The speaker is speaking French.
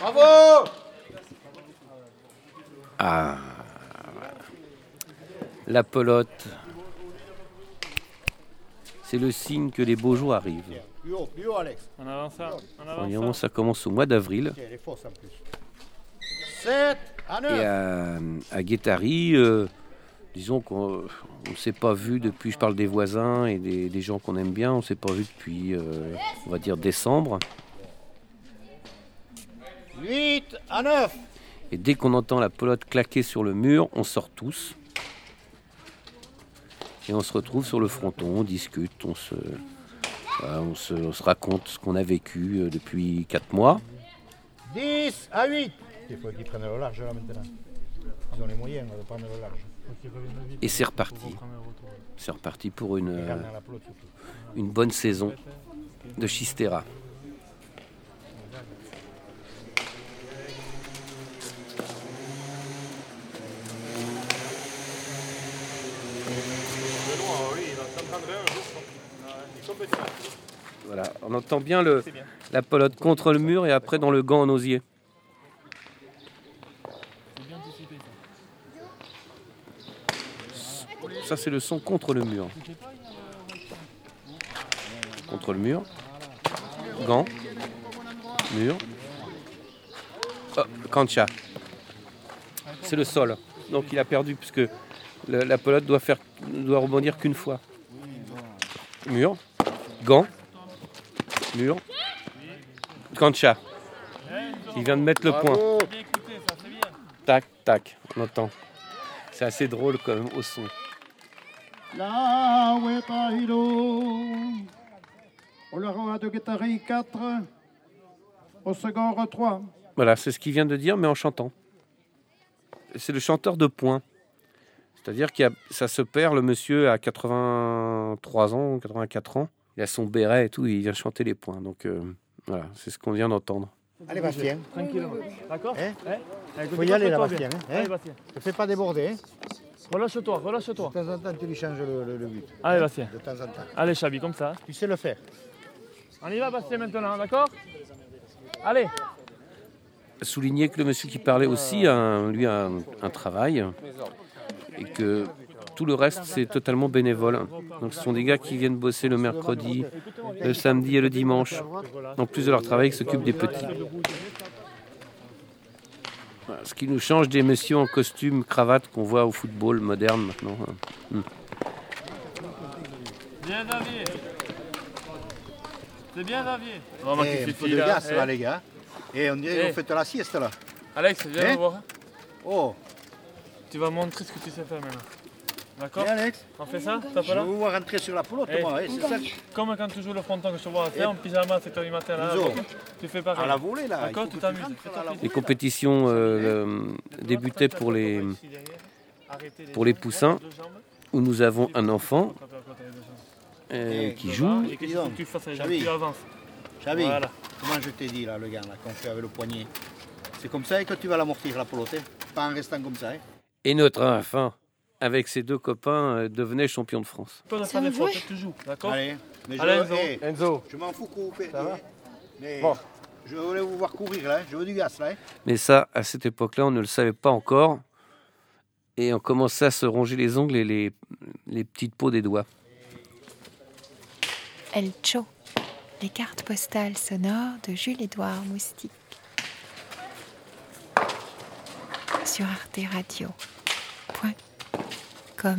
Bravo Ah. La pelote. C'est le signe que les beaux jours arrivent. Plus haut, Alex. On avance ça. Ça. commence au mois d'avril. Et à, à euh, disons qu'on ne s'est pas vu depuis, je parle des voisins et des, gens qu'on aime bien, on ne s'est pas vu depuis, euh, on va dire, décembre. 8 à 9. Et dès qu'on entend la pelote claquer sur le mur, on sort tous. Et on se retrouve sur le fronton, on discute, on se, voilà, on se, on se raconte ce qu'on a vécu euh, depuis 4 mois. 10 à 8. Il faut qu'ils prennent le large là maintenant. Ils ont les moyens de prendre le large. Et c'est reparti. C'est reparti pour une, euh, une bonne saison de Chistera. Voilà, on entend bien, la pelote contre le mur et après dans le gant en osier. Ça. C'est le son contre le mur. Contre le mur. Gant. Mur. Oh, cancha. C'est le sol. Donc il a perdu puisque la pelote doit, doit rebondir qu'une fois. Mur. Gant. Mur. Cancha. Il vient de mettre le point. Tac, tac. On entend. C'est assez drôle quand même au son. La Wetailo. Au le roi de Guétari 4. Au second 3. Voilà, c'est ce qu'il vient de dire, mais en chantant. C'est le chanteur de points. C'est-à-dire que ça se perd, le monsieur a 83 ans, 84 ans. Il a son béret et tout, il vient chanter les points. Donc euh, voilà, c'est ce qu'on vient d'entendre. Allez, Bastien. Tranquillement. D'accord Hein Allez, Faut y aller là, Bastien. bien. hein, Allez. Bastien. Ne fais pas déborder. Hein. Relâche-toi, De relâche-toi. temps en temps, tu lui changes le, le- le but. Allez, Bastien. De temps en temps. Allez, Chabi, comme ça. Tu sais le faire. On y va, Bastien, maintenant, d'accord Allez. Souligner que le monsieur qui parlait aussi a lui a un, un travail et que tout le reste c'est totalement bénévole. Donc ce sont des gars qui viennent bosser le mercredi, le samedi et le dimanche. En plus de leur travail, ils s'occupent des petits. Voilà, ce qui nous change des messieurs en costume, cravate qu'on voit au football moderne maintenant. Bien, Xavier. C'est bien, Xavier. On va Eh, un peu de là. gaz Eh, là, les gars. Et on dirait Eh. qu'on fait la sieste là. Alex, viens voir. Oh, Tu vas montrer ce que tu sais faire maintenant. D'accord et Alex On fait ça T'as Je pas là veux vous voir rentrer sur la pelote, Eh. moi. C'est ça. Comme quand tu joues le fronton que je te vois faire en pyjama à 7h du matin là. Tu fais pareil. À la volée là. D'accord, Il faut tu que t'amuses. rentres, à la Les compétitions euh, débutaient pour les, pour les poussins où nous avons un enfant euh, qui joue. Et qu'est-ce qu'il faut que tu fasses avec Xavi. Tu avances. Xavi, Voilà. comment je t'ai dit là, le gars là, qu'on fait avec le poignet C'est comme ça que tu vas l'amortir la pelote, hein. pas en restant comme ça. hein. Et notre enfant, avec ses deux copains, euh, devenait champion de France. Pas de faire des joues. D'accord Allez, mais je, Allez, Enzo. eh, Enzo. je m'en fous couper. Ça va Mais Bon. je voulais vous voir courir là, hein. je veux du gaz là. hein. Mais ça, à cette époque-là, on ne le savait pas encore. Et on commençait à se ronger les ongles et les, les petites peaux des doigts. El Cho, les cartes postales sonores de Jules-Édouard Moustique. Sur arteradio.com человека